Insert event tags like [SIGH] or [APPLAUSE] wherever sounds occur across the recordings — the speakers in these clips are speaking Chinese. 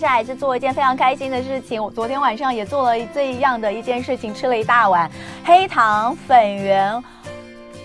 接下来是做一件非常开心的事情。我昨天晚上也做了这样的一件事情，吃了一大碗黑糖粉圆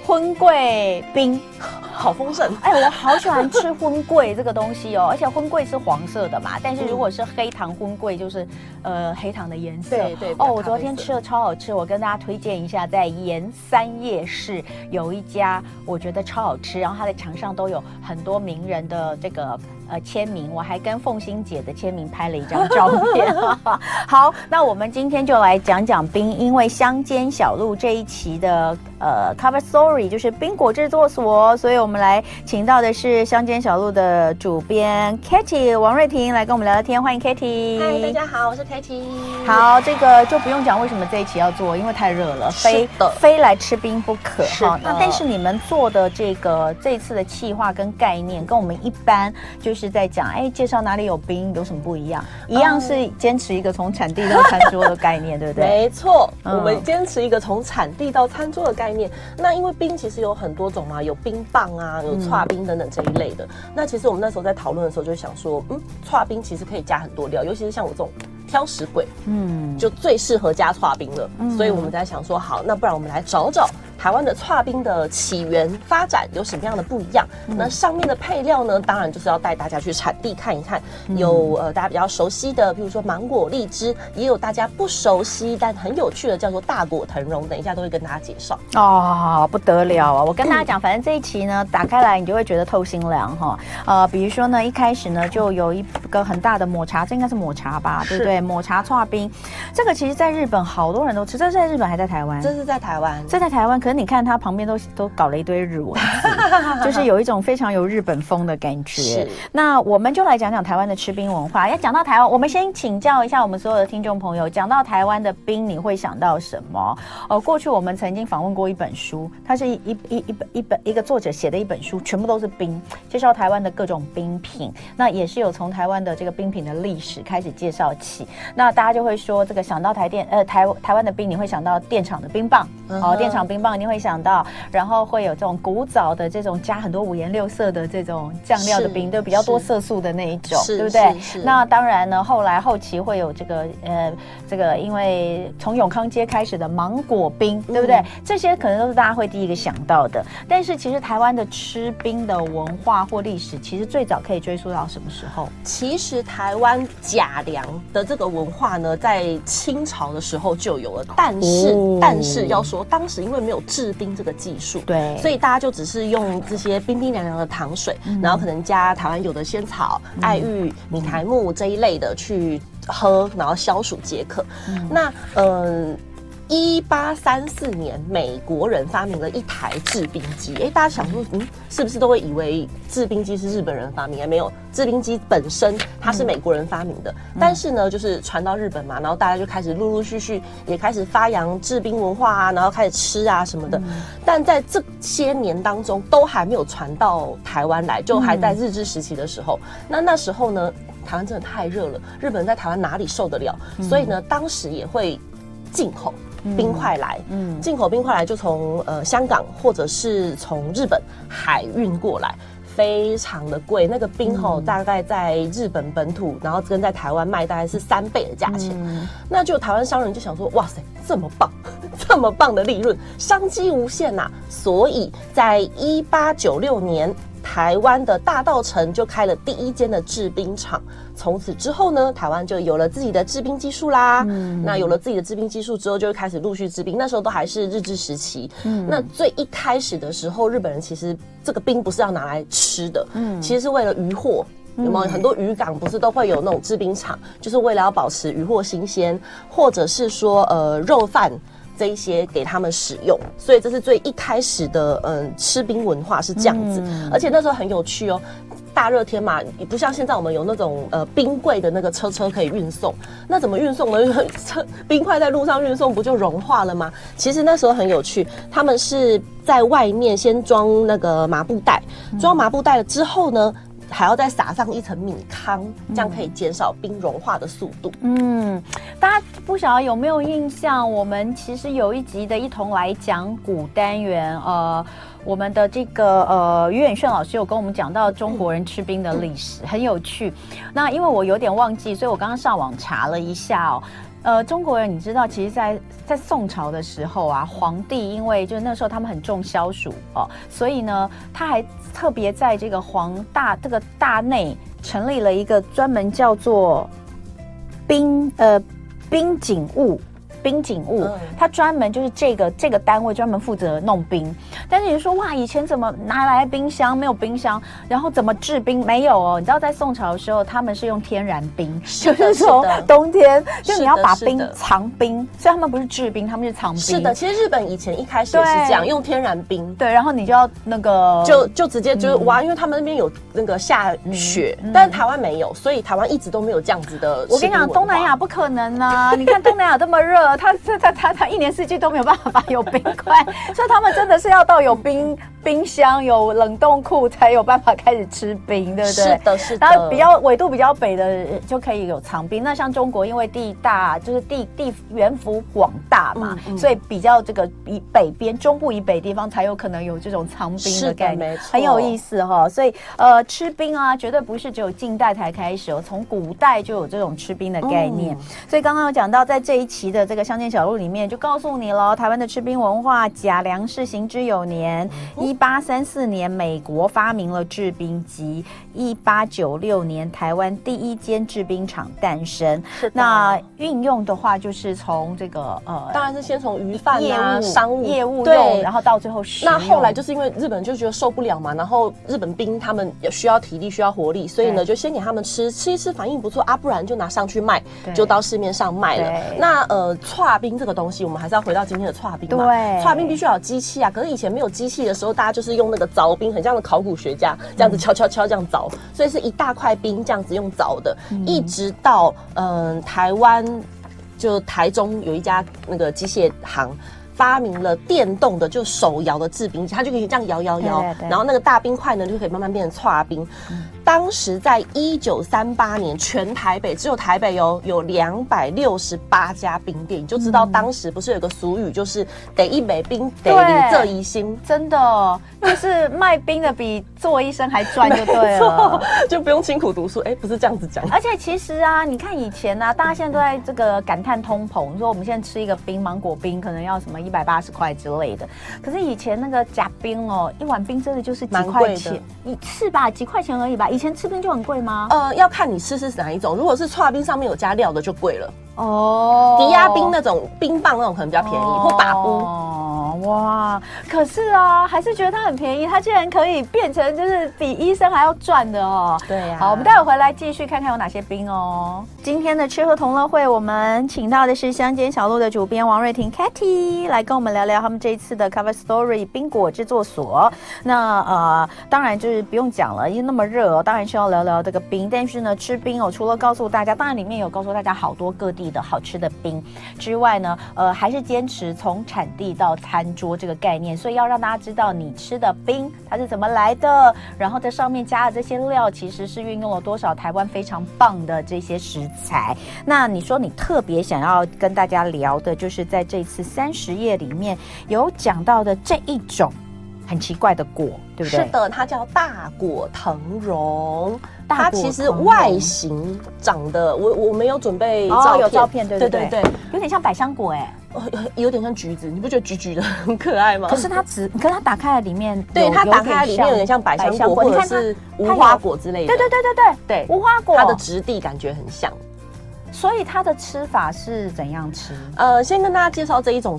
婚桂冰。[LAUGHS] 好丰盛！哎，我好喜欢吃荤桂这个东西哦，而且荤桂是黄色的嘛，但是如果是黑糖荤桂，就是呃黑糖的颜色。对对。哦，我昨天吃了超好吃，我跟大家推荐一下，在盐三夜市有一家，我觉得超好吃，然后它的墙上都有很多名人的这个。呃，签名，我还跟凤欣姐的签名拍了一张照片。[LAUGHS] 好，那我们今天就来讲讲冰，因为乡间小路这一期的呃 cover story 就是冰果制作所，所以我们来请到的是乡间小路的主编 Katy 王瑞婷来跟我们聊聊天，欢迎 Katy。嗨，大家好，我是 Katy。好，这个就不用讲为什么这一期要做，因为太热了，非非来吃冰不可。哈，那但是你们做的这个这一次的企划跟概念，跟我们一般就。是在讲哎，介绍哪里有冰有什么不一样？一样是坚持一个从产地到餐桌的概念，对不对？没错，我们坚持一个从产地到餐桌的概念。那因为冰其实有很多种嘛，有冰棒啊，有串冰等等这一类的。那其实我们那时候在讨论的时候，就想说，嗯，串冰其实可以加很多料，尤其是像我这种挑食鬼，嗯，就最适合加剉冰了。所以我们在想说，好，那不然我们来找找。台湾的剉冰的起源发展有什么样的不一样？嗯、那上面的配料呢？当然就是要带大家去产地看一看。嗯、有呃大家比较熟悉的，比如说芒果、荔枝，也有大家不熟悉但很有趣的，叫做大果藤蓉。等一下都会跟大家介绍。哦，不得了啊！我跟大家讲，反正这一期呢，打开来你就会觉得透心凉哈。呃，比如说呢，一开始呢就有一个很大的抹茶，这应该是抹茶吧？对不对？抹茶剉冰，这个其实在日本好多人都吃。这是在日本还在台湾？这是在台湾，这在台湾。可是你看它旁边都都搞了一堆日文，就是有一种非常有日本风的感觉。是，那我们就来讲讲台湾的吃冰文化。要讲到台湾，我们先请教一下我们所有的听众朋友，讲到台湾的冰，你会想到什么？呃，过去我们曾经访问过一本书，它是一一一一本一本一个作者写的一本书，全部都是冰，介绍台湾的各种冰品。那也是有从台湾的这个冰品的历史开始介绍起。那大家就会说，这个想到台电呃台台湾的冰，你会想到电厂的冰棒，哦，电厂冰棒，你会想。到，然后会有这种古早的这种加很多五颜六色的这种酱料的冰，对，比较多色素的那一种，对不对？那当然呢，后来后期会有这个呃，这个因为从永康街开始的芒果冰，对不对？嗯、这些可能都是大家会第一个想到的。但是其实台湾的吃冰的文化或历史，其实最早可以追溯到什么时候？其实台湾假粮的这个文化呢，在清朝的时候就有了，但是、哦、但是要说当时因为没有制冰。冰这个技术，对，所以大家就只是用这些冰冰凉凉的糖水，嗯、然后可能加台湾有的仙草、嗯、爱玉、米苔木这一类的去喝，然后消暑解渴。嗯、那嗯。呃一八三四年，美国人发明了一台制冰机。哎，大家想说，嗯，是不是都会以为制冰机是日本人发明？没有，制冰机本身它是美国人发明的。嗯、但是呢，就是传到日本嘛，然后大家就开始陆陆续续也开始发扬制冰文化啊，然后开始吃啊什么的。嗯、但在这些年当中，都还没有传到台湾来，就还在日治时期的时候。嗯、那那时候呢，台湾真的太热了，日本人在台湾哪里受得了？嗯、所以呢，当时也会进口。冰块来，嗯，进口冰块来就从呃香港或者是从日本海运过来，非常的贵。那个冰吼大概在日本本土，然后跟在台湾卖大概是三倍的价钱。嗯、那就台湾商人就想说，哇塞，这么棒，[LAUGHS] 这么棒的利润，商机无限呐、啊！所以在一八九六年。台湾的大稻城就开了第一间的制冰厂，从此之后呢，台湾就有了自己的制冰技术啦。嗯，那有了自己的制冰技术之后，就会开始陆续制冰。那时候都还是日治时期。嗯，那最一开始的时候，日本人其实这个冰不是要拿来吃的，嗯，其实是为了渔获。有没有很多渔港不是都会有那种制冰厂，就是为了要保持渔获新鲜，或者是说呃肉贩。这一些给他们使用，所以这是最一开始的，嗯，吃冰文化是这样子，嗯、而且那时候很有趣哦，大热天嘛，也不像现在我们有那种呃冰柜的那个车车可以运送，那怎么运送呢？[LAUGHS] 车冰块在路上运送不就融化了吗？其实那时候很有趣，他们是在外面先装那个麻布袋，装麻布袋了之后呢。还要再撒上一层米糠，这样可以减少冰融化的速度。嗯，大家不晓得有没有印象？我们其实有一集的一同来讲古单元，呃，我们的这个呃于远炫老师有跟我们讲到中国人吃冰的历史，嗯、很有趣。那因为我有点忘记，所以我刚刚上网查了一下哦。呃，中国人你知道，其实在，在宋朝的时候啊，皇帝因为就是那时候他们很重消暑哦，所以呢，他还特别在这个皇大这个大内成立了一个专门叫做冰呃冰景物。冰景务，他专门就是这个这个单位专门负责弄冰。但是你说哇，以前怎么拿来冰箱？没有冰箱，然后怎么制冰？没有哦。你知道在宋朝的时候，他们是用天然冰，就是从冬天就你要把冰藏冰，所以他们不是制冰，他们是藏冰。是的，其实日本以前一开始也是这样，用天然冰。对，然后你就要那个就就直接就是挖，因为他们那边有那个下雪，但是台湾没有，所以台湾一直都没有这样子的。我跟你讲，东南亚不可能啊！你看东南亚这么热。他他他他他一年四季都没有办法有冰块，所以他们真的是要到有冰冰箱、有冷冻库才有办法开始吃冰，对不对？是的，是的。然后比较纬度比较北的就可以有藏冰。那像中国，因为地大，就是地地原幅广大嘛，嗯嗯、所以比较这个以北边中部以北地方才有可能有这种藏冰的概念，很有意思哈、哦。所以呃，吃冰啊，绝对不是只有近代才开始哦，从古代就有这种吃冰的概念。嗯、所以刚刚有讲到，在这一期的这个。乡间小路里面就告诉你了，台湾的吃冰文化，假粮食行之有年。一八三四年，美国发明了制冰机；一八九六年，台湾第一间制冰厂诞生。是那运用的话，就是从这个呃，当然是先从鱼贩啊、商务业务用，对然后到最后食。那后来就是因为日本就觉得受不了嘛，然后日本兵他们也需要体力、需要活力，所以呢，就先给他们吃，吃一吃反应不错啊，不然就拿上去卖，就到市面上卖了。那呃。剉冰这个东西，我们还是要回到今天的串冰嘛。对，串冰必须要有机器啊。可是以前没有机器的时候，大家就是用那个凿冰，很像的考古学家这样子敲敲敲这样凿，所以是一大块冰这样子用凿的，一直到嗯台湾就台中有一家那个机械行。发明了电动的，就手摇的制冰机，它就可以这样摇摇摇，然后那个大冰块呢就可以慢慢变成搓冰。嗯、当时在一九三八年，全台北只有台北有有两百六十八家冰店，你就知道当时不是有个俗语，就是得一美冰得你这一心，真的就是卖冰的比做医生还赚就对了，[LAUGHS] 就不用辛苦读书。哎、欸，不是这样子讲。而且其实啊，你看以前啊，大家现在都在这个感叹通膨，说我们现在吃一个冰芒果冰可能要什么。一百八十块之类的，可是以前那个假冰哦，一碗冰真的就是几块钱，一次吧，几块钱而已吧。以前吃冰就很贵吗？呃，要看你吃是哪一种。如果是剉冰上面有加料的就贵了哦。低压冰那种冰棒那种可能比较便宜，哦、或把布。哇！可是啊，还是觉得它很便宜，它竟然可以变成就是比医生还要赚的哦。对呀、好，我们待会回来继续看看有哪些冰哦。今天的吃喝同乐会，我们请到的是乡间小路的主编王瑞婷 Katy 来跟我们聊聊他们这一次的 Cover Story 冰果制作所。那呃，当然就是不用讲了，因为那么热哦，当然需要聊聊这个冰。但是呢，吃冰哦，除了告诉大家，当然里面有告诉大家好多各地的好吃的冰之外呢，呃，还是坚持从产地到餐。桌这个概念，所以要让大家知道你吃的冰它是怎么来的，然后在上面加的这些料其实是运用了多少台湾非常棒的这些食材。那你说你特别想要跟大家聊的，就是在这次三十页里面有讲到的这一种很奇怪的果，对不对？是的，它叫大果藤蓉。它其实外形长得，我我没有准备照片，哦、有照片，对对对，有点像百香果哎。有点像橘子，你不觉得橘橘的 [LAUGHS] 很可爱吗？可是它只，可是它打开了里面，对，它打开了里面有点像百香果，或者是无花果之类的。对对对对对对，无花果，它的质地感觉很像。所以它的吃法是怎样吃？呃，先跟大家介绍这一种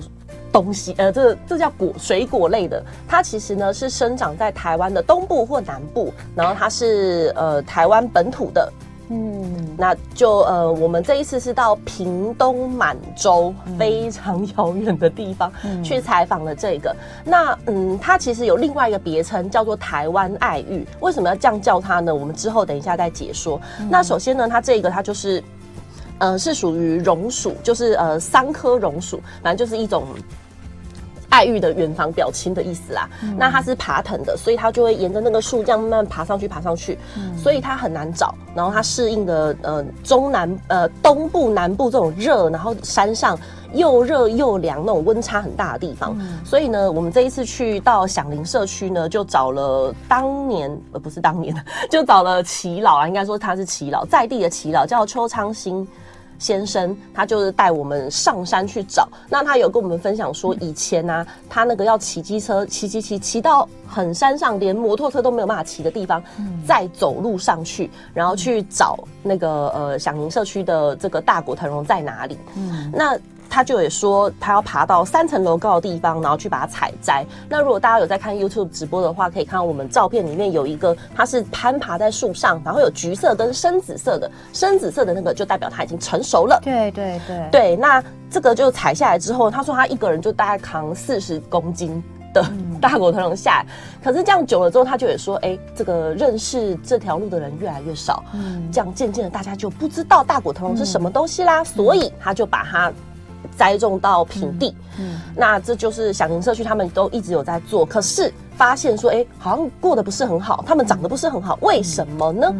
东西，呃，这这叫果水果类的，它其实呢是生长在台湾的东部或南部，然后它是呃台湾本土的。嗯，那就呃，我们这一次是到屏东满洲非常遥远的地方去采访了这个。嗯、那嗯，它其实有另外一个别称，叫做台湾爱玉。为什么要这样叫它呢？我们之后等一下再解说。嗯、那首先呢，它这个它就是，呃，是属于榕属，就是呃桑科榕属，反正就是一种。爱玉的远房表亲的意思啦。嗯、那它是爬藤的，所以它就会沿着那个树这样慢慢爬上去，爬上去，嗯、所以它很难找。然后它适应的呃中南呃东部南部这种热，然后山上又热又凉那种温差很大的地方。嗯、所以呢，我们这一次去到响铃社区呢，就找了当年呃不是当年，[LAUGHS] 就找了耆老啊，应该说他是耆老，在地的耆老叫邱昌兴。先生，他就是带我们上山去找。那他有跟我们分享说，以前呢、啊，他那个要骑机车，骑骑骑骑到很山上，连摩托车都没有办法骑的地方，嗯、再走路上去，然后去找那个呃响铃社区的这个大果藤榕在哪里。嗯，那。他就也说，他要爬到三层楼高的地方，然后去把它采摘。那如果大家有在看 YouTube 直播的话，可以看到我们照片里面有一个，它是攀爬在树上，然后有橘色跟深紫色的，深紫色的那个就代表它已经成熟了。对对对对，那这个就采下来之后，他说他一个人就大概扛四十公斤的 [LAUGHS] 大果头龙下来。嗯、可是这样久了之后，他就也说，哎、欸，这个认识这条路的人越来越少，嗯，这样渐渐的大家就不知道大果头龙是什么东西啦，嗯、所以他就把它。栽种到平地，嗯，嗯，那这就是小型社区他们都一直有在做，可是发现说，哎、欸，好像过得不是很好，他们长得不是很好，为什么呢？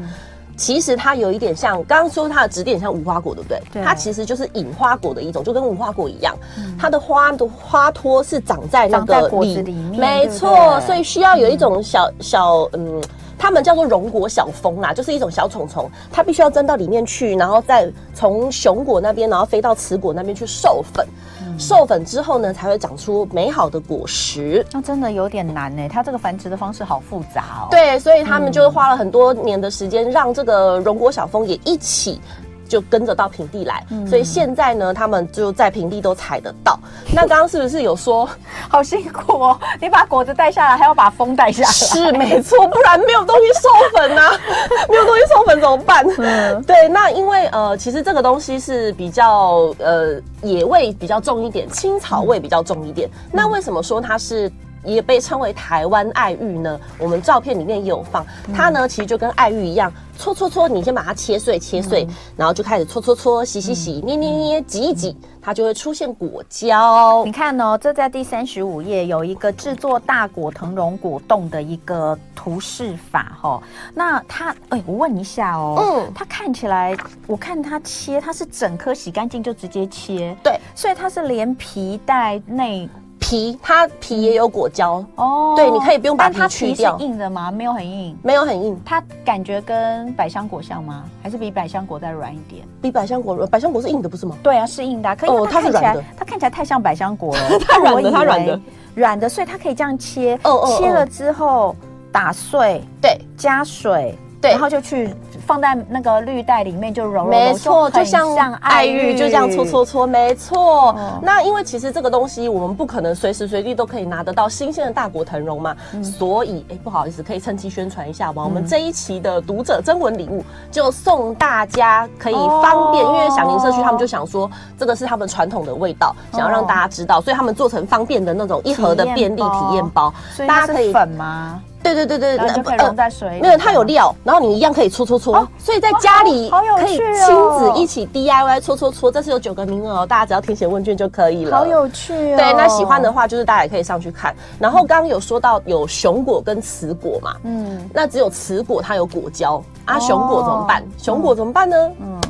其实它有一点像，刚刚说它的质地像无花果，对不对？对，它其实就是隐花果的一种，就跟无花果一样，嗯、它的花的花托是长在那个里，果子里面，没错，所以需要有一种小小嗯。它们叫做绒果小蜂啦，就是一种小虫虫，它必须要钻到里面去，然后再从雄果那边，然后飞到雌果那边去授粉。嗯、授粉之后呢，才会长出美好的果实。那、哦、真的有点难呢，它这个繁殖的方式好复杂哦。对，所以他们就花了很多年的时间，让这个绒果小蜂也一起。就跟着到平地来，嗯、所以现在呢，他们就在平地都踩得到。那刚刚是不是有说 [LAUGHS] 好辛苦哦？你把果子带下来，还要把风带下来？是没错，不然没有东西授粉呐、啊，[LAUGHS] 没有东西授粉怎么办？嗯，对。那因为呃，其实这个东西是比较呃野味比较重一点，青草味比较重一点。嗯、那为什么说它是？也被称为台湾爱玉呢。我们照片里面也有放，它呢其实就跟爱玉一样，搓搓搓，你先把它切碎，切碎，嗯、然后就开始搓搓搓，洗洗洗，捏捏捏，挤一挤，它就会出现果胶。你看哦，这在第三十五页有一个制作大果藤榕果冻的一个图示法哈、哦。那它，哎，我问一下哦，嗯，它看起来，我看它切，它是整颗洗干净就直接切，对，所以它是连皮带内。皮，它皮也有果胶哦，对，你可以不用把它去掉。它皮是硬的吗？没有很硬，没有很硬。它感觉跟百香果像吗？还是比百香果再软一点？比百香果软，百香果是硬的不是吗？对啊，是硬的。可以，哦，它是软的。它看起来太像百香果了，[LAUGHS] 它软的，它软的，软的，所以它可以这样切。哦哦，切了之后打碎，对，加水。对，然后就去放在那个绿袋里面，就揉揉揉，没错，就像爱玉，就这样搓搓搓，没错。那因为其实这个东西我们不可能随时随地都可以拿得到新鲜的大果藤蓉嘛，所以哎，不好意思，可以趁机宣传一下吗？我们这一期的读者征文礼物就送大家可以方便，因为响铃社区他们就想说这个是他们传统的味道，想要让大家知道，所以他们做成方便的那种一盒的便利体验包，大家可以粉吗？对对对对，然后就可以溶在水里。没有，它有料，然后你一样可以搓搓搓，所以在家里可以亲子一起 DIY 搓搓搓。这是有九个名额哦，大家只要填写问卷就可以了。好有趣哦！对，那喜欢的话就是大家也可以上去看。然后刚刚有说到有熊果跟雌果嘛，嗯，那只有雌果它有果胶啊，熊果怎么办？熊果怎么办呢？嗯。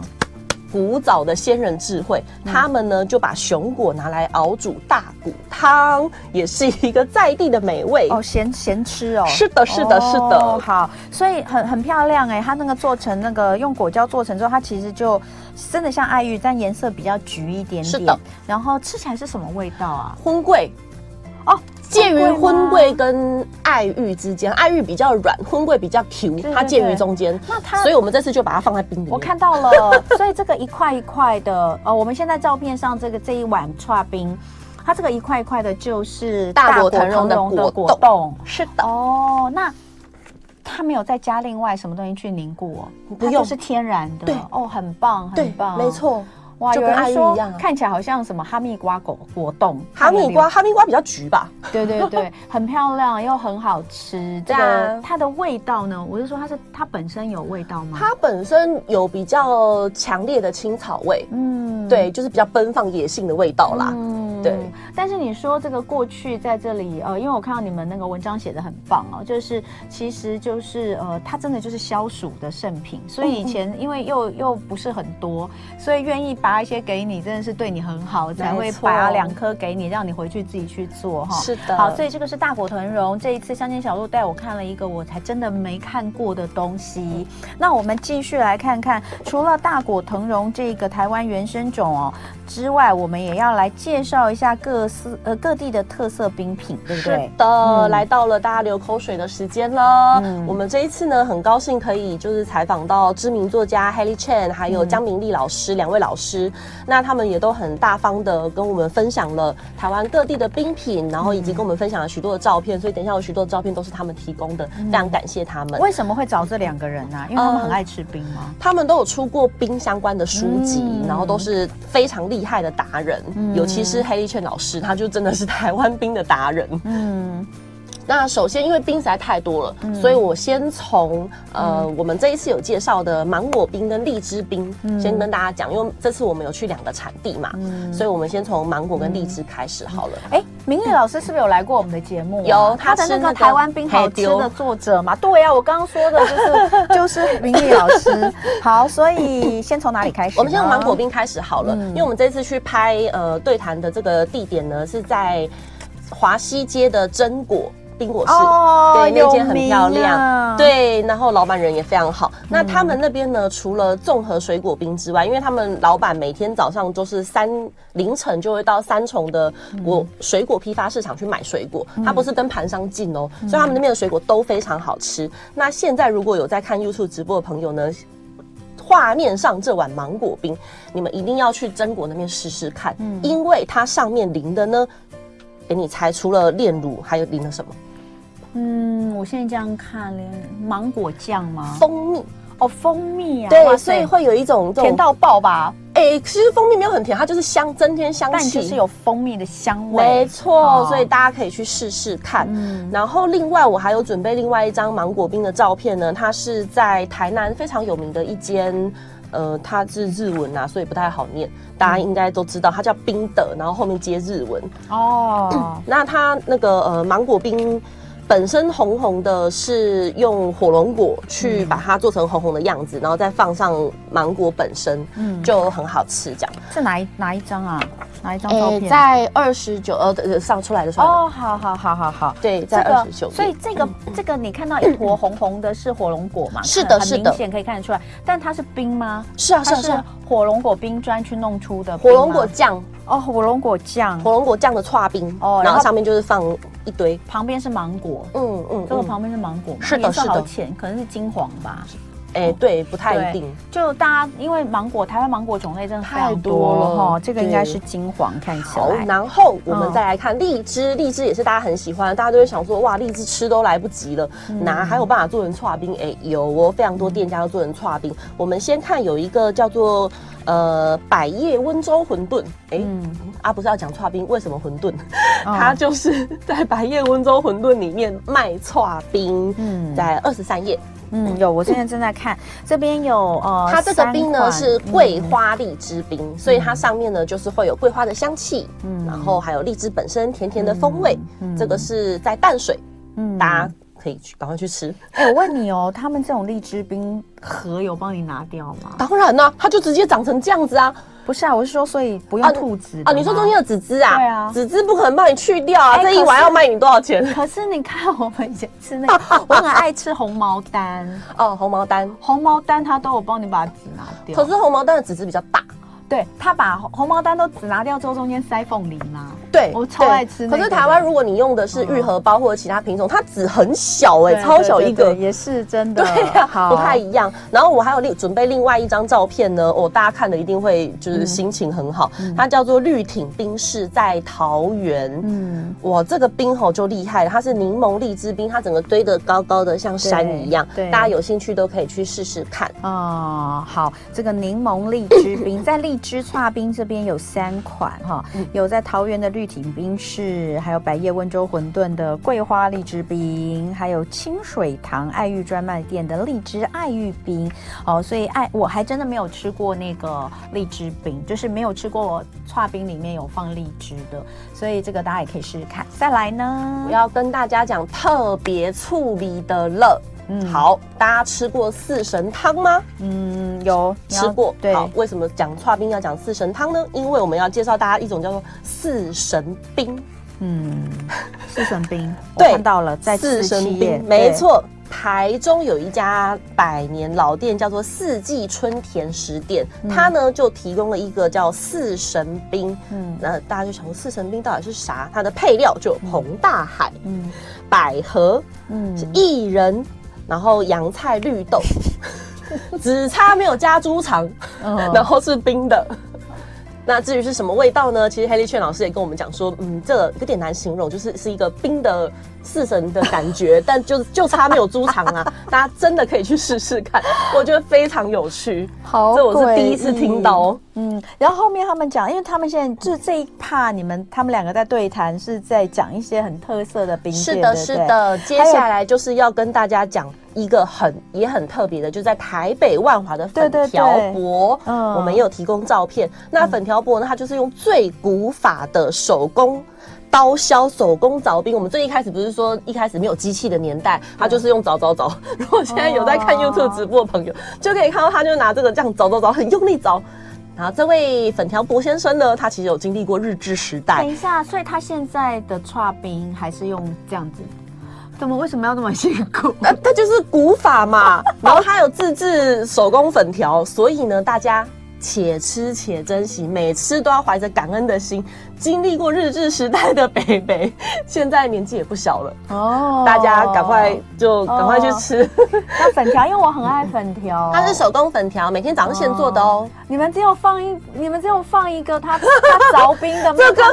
古早的先人智慧，他们呢就把熊果拿来熬煮大骨汤，也是一个在地的美味哦，咸咸吃哦。是的，是的，是的。哦、好，所以很很漂亮哎，它那个做成那个用果胶做成之后，它其实就真的像爱玉，但颜色比较橘一点点。是的，然后吃起来是什么味道啊？荤桂哦。介于荤桂跟爱玉之间，爱玉比较软，荤桂比较 Q，对对对，它介于中间。那它，所以我们这次就把它放在冰里面。我看到了，所以这个一块一块的，呃，[LAUGHS] 我们现在照片上这个这一碗串冰，它这个一块一块的就是大果藤蓉的果冻。是的。哦，那它没有再加另外什么东西去凝固哦，不用，是天然的。对，哦，很棒，很棒，没错。哇，就跟爱玉一样，看起来好像什么哈密瓜果果冻。哈密瓜，哈密瓜比较橘吧？对对对，[LAUGHS] 很漂亮又很好吃。这个它的味道呢？我是说它是它本身有味道吗？它本身有比较强烈的青草味。嗯，对，就是比较奔放野性的味道啦。嗯，对。但是你说这个过去在这里，呃，因为我看到你们那个文章写的很棒哦，就是其实就是呃，它真的就是消暑的圣品，所以以前因为又又不是很多，所以愿意拔一些给你，真的是对你很好，才会拔两颗给你，让你回去自己去做哈。是的。好，所以这个是大果藤蓉，这一次乡间小路带我看了一个我才真的没看过的东西。那我们继续来看看，除了大果藤蓉这个台湾原生种哦之外，我们也要来介绍一下各司呃各地的特色冰品，对不对？是的，嗯、来到了大家流口水的时间了。嗯、我们这一次呢，很高兴可以就是采访到知名作家 Haley Chen，还有江明丽老师两、嗯、位老师。那他们也都很大方的跟我们分享了台湾各地的冰品，然后以及跟我们分享了许多的照片。所以等一下有许多的照片都是他们提供的，嗯、非常感谢他们。为什么会找这两个人呢、啊？因为他们很爱吃冰他们都有出过冰相关的书籍，嗯、然后都是非常厉害的达人。嗯、尤其是 Haley Chen 老师，他就真的是台湾冰的达人。嗯。那首先，因为冰实在太多了，嗯、所以我先从呃，嗯、我们这一次有介绍的芒果冰跟荔枝冰，嗯、先跟大家讲。因为这次我们有去两个产地嘛，嗯、所以我们先从芒果跟荔枝开始好了。哎、嗯，明玉老师是不是有来过我们的节目、啊？有，他的那个台湾冰好吃的作者嘛？对呀、啊，我刚刚说的就是就是明玉老师。好，所以先从哪里开始？我们先从芒果冰开始好了，嗯、因为我们这次去拍呃对谈的这个地点呢是在华西街的榛果。冰果室，哦、对，那间很漂亮，啊、对，然后老板人也非常好。嗯、那他们那边呢，除了综合水果冰之外，因为他们老板每天早上都是三凌晨就会到三重的果水果批发市场去买水果，嗯、他不是跟盘商进哦，嗯、所以他们那边的水果都非常好吃。那现在如果有在看 YouTube 直播的朋友呢，画面上这碗芒果冰，你们一定要去榛果那边试试看，嗯、因为它上面淋的呢，给你猜，除了炼乳，还有淋了什么？嗯，我现在这样看，连芒果酱吗？蜂蜜哦，蜂蜜啊，对，所以会有一种甜到爆吧？哎，其实蜂蜜没有很甜，它就是香，增添香气，但就是有蜂蜜的香味，没错。所以大家可以去试试看。然后另外我还有准备另外一张芒果冰的照片呢，它是在台南非常有名的一间，呃，它是日文啊，所以不太好念，大家应该都知道，它叫冰的，然后后面接日文哦。[CLEARS THROAT] 那它那个呃芒果冰。本身红红的，是用火龙果去把它做成红红的样子，嗯、然后再放上芒果本身，嗯，就很好吃。这样，是哪一哪一张啊？哪一张照片？欸、在二十九呃上出来的时候。哦，好好好好好，对，在二十九。所以这个、嗯、这个你看到一坨红红的，是火龙果嘛？是的，是的，很明显可以看得出来。但它是冰吗？是啊，是啊，是啊，火龙果冰砖去弄出的火龙果酱。哦，火龙果酱，火龙果酱的串冰哦，然后上面就是放一堆，旁边是芒果，嗯嗯，这个旁边是芒果，是的，是的，浅，可能是金黄吧，哎，对，不太一定，就大家因为芒果，台湾芒果种类真的太多了哈，这个应该是金黄，看起来。好，然后我们再来看荔枝，荔枝也是大家很喜欢，大家都会想说，哇，荔枝吃都来不及了，哪还有办法做成串冰？哎，有哦，非常多店家都做成串冰。我们先看有一个叫做。呃，百叶温州馄饨，哎、欸，嗯、啊，不是要讲串冰，为什么馄饨？哦、它就是在百叶温州馄饨里面卖串冰，嗯，在二十三页，嗯，有，我现在正在看，这边有呃，它这个冰呢是桂花荔枝冰，嗯、所以它上面呢就是会有桂花的香气，嗯，然后还有荔枝本身甜甜的风味，嗯嗯、这个是在淡水，嗯，大家。可以去，赶快去吃。哎、欸，我问你哦，他们这种荔枝冰核有帮你拿掉吗？当然啦，它就直接长成这样子啊。不是啊，我是说，所以不用吐籽啊，啊。你说中间有籽汁啊？对啊，籽汁不可能帮你去掉啊。欸、这一碗要卖你多少钱？可是你看我们以前吃那个，[LAUGHS] 我很爱吃红毛丹哦，红毛丹，红毛丹它都有帮你把籽拿掉。可是红毛丹的籽汁比较大。对，他把红毛丹都只拿掉之后，中间塞凤梨嘛。对，我超爱吃。可是台湾如果你用的是玉荷包或者其他品种，它籽很小哎，超小一个，也是真的。对呀，不太一样。然后我还有另准备另外一张照片呢，哦，大家看的一定会就是心情很好。它叫做绿挺冰室，在桃园。嗯，哇，这个冰吼就厉害了，它是柠檬荔枝冰，它整个堆得高高的，像山一样。对，大家有兴趣都可以去试试看。哦，好，这个柠檬荔枝冰 [LAUGHS] 在荔。荔枝剉冰这边有三款哈，有在桃园的绿町冰室，还有百叶温州馄饨的桂花荔枝冰，还有清水堂爱玉专卖店的荔枝爱玉冰。哦，所以爱我还真的没有吃过那个荔枝冰，就是没有吃过剉冰里面有放荔枝的，所以这个大家也可以试试看。再来呢，我要跟大家讲特别醋味的了。嗯，好，大家吃过四神汤吗？嗯，有吃过。对，好，为什么讲串冰要讲四神汤呢？因为我们要介绍大家一种叫做四神冰。嗯，四神冰，[LAUGHS] 对，看到了，在四神冰，没错。台中有一家百年老店，叫做四季春田食店，嗯、它呢就提供了一个叫四神冰。嗯，那大家就想说四神冰到底是啥？它的配料就有红大海、嗯，百合，嗯，薏仁。然后洋菜、绿豆，[LAUGHS] 只差没有加猪肠，然后是冰的。那至于是什么味道呢？其实黑利劝老师也跟我们讲说，嗯，这个有点难形容，就是是一个冰的四神的感觉，但就就差没有猪肠啊！大家真的可以去试试看，我觉得非常有趣。好，这我是第一次听到哦。嗯，然后后面他们讲，因为他们现在就是这一趴，你们他们两个在对谈，是在讲一些很特色的冰店。是的，是的。接下来就是要跟大家讲一个很也很特别的，就在台北万华的粉条伯，嗯，我们也有提供照片。那粉条伯呢，它就是用最古法的手工刀削手工凿冰。我们最一开始不是说一开始没有机器的年代，它就是用凿凿凿。[LAUGHS] 如果现在有在看 YouTube 直播的朋友，就可以看到他就拿这个这样凿凿凿，很用力凿。然后这位粉条博先生呢，他其实有经历过日治时代。等一下，所以他现在的串冰还是用这样子？怎么为什么要那么辛苦？那他就是古法嘛。[LAUGHS] 然后他有自制手工粉条，所以呢，大家。且吃且珍惜，每吃都要怀着感恩的心。经历过日治时代的北北，[LAUGHS] 现在年纪也不小了哦。大家赶快就赶快去吃。[LAUGHS] 那粉条，因为我很爱粉条，它是手工粉条，每天早上现做的哦。你们只有放一，你们只有放一个它它凿冰的吗？[LAUGHS] 这个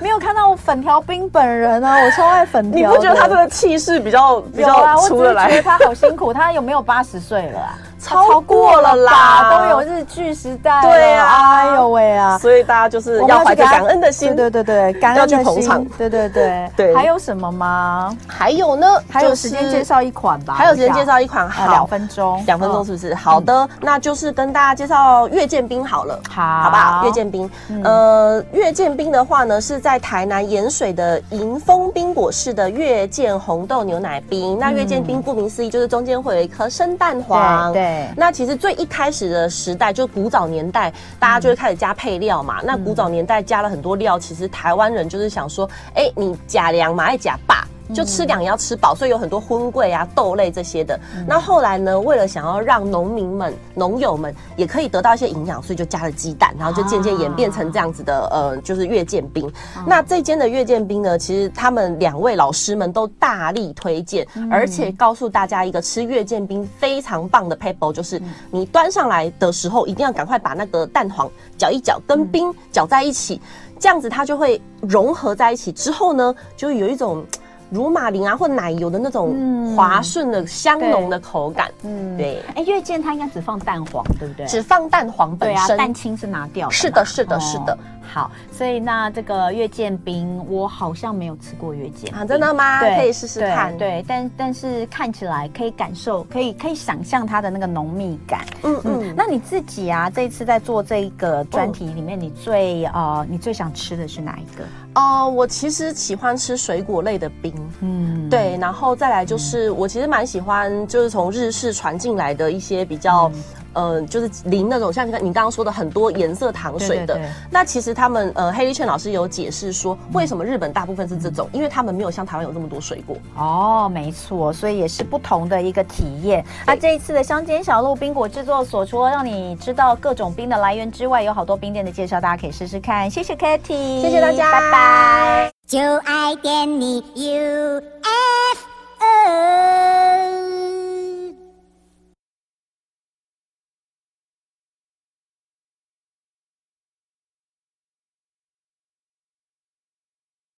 没有看到我粉条冰本人啊！我超爱粉条。你不觉得他这个气势比较比较出得来？我觉得他好辛苦，他有没有八十岁了啊？超过了啦，都有日剧时代。对啊，哎呦喂啊！所以大家就是要怀着感恩的心，对对对，感恩的心，对对对对。还有什么吗？还有呢？还有时间介绍一款吧？还有时间介绍一款，好，两分钟，两分钟是不是？好的，那就是跟大家介绍月见冰好了，好，好不好？月见冰，呃，月见冰的话呢，是在台南盐水的迎丰冰果室的月见红豆牛奶冰。那月见冰顾名思义，就是中间会有一颗生蛋黄，对。那其实最一开始的时代，就古早年代，大家就会开始加配料嘛。嗯、那古早年代加了很多料，其实台湾人就是想说，哎、欸，你假凉嘛，爱假霸。就吃两要吃饱，所以有很多荤桂啊、豆类这些的。嗯、那后来呢，为了想要让农民们、农友们也可以得到一些营养，所以就加了鸡蛋，然后就渐渐演变成这样子的，啊、呃，就是月见冰。啊、那这间的月见冰呢，其实他们两位老师们都大力推荐，嗯、而且告诉大家一个吃月见冰非常棒的 paper，，就是你端上来的时候一定要赶快把那个蛋黄搅一搅，跟冰搅在一起，嗯、这样子它就会融合在一起。之后呢，就有一种。乳马林啊，或奶油的那种滑顺的香浓的口感，嗯，对。哎，月见它应该只放蛋黄，对不对？只放蛋黄本身，蛋清是拿掉的。是的，是的，是的。好，所以那这个月见冰，我好像没有吃过月见啊，真的吗？可以试试看。对，但但是看起来可以感受，可以可以想象它的那个浓密感。嗯嗯。那你自己啊，这一次在做这一个专题里面，你最呃，你最想吃的是哪一个？哦，我其实喜欢吃水果类的冰。嗯，对，然后再来就是我其实蛮喜欢，就是从日式传进来的一些比较。嗯、呃，就是淋那种像你你刚刚说的很多颜色糖水的，对对对，那其实他们呃，黑利劝老师有解释说，为什么日本大部分是这种，嗯、因为他们没有像台湾有这么多水果。哦，没错，所以也是不同的一个体验。那这一次的乡间小路冰果制作所，除了让你知道各种冰的来源之外，有好多冰店的介绍，大家可以试试看。谢谢 Katy，谢谢大家，拜拜。就爱点你 UFO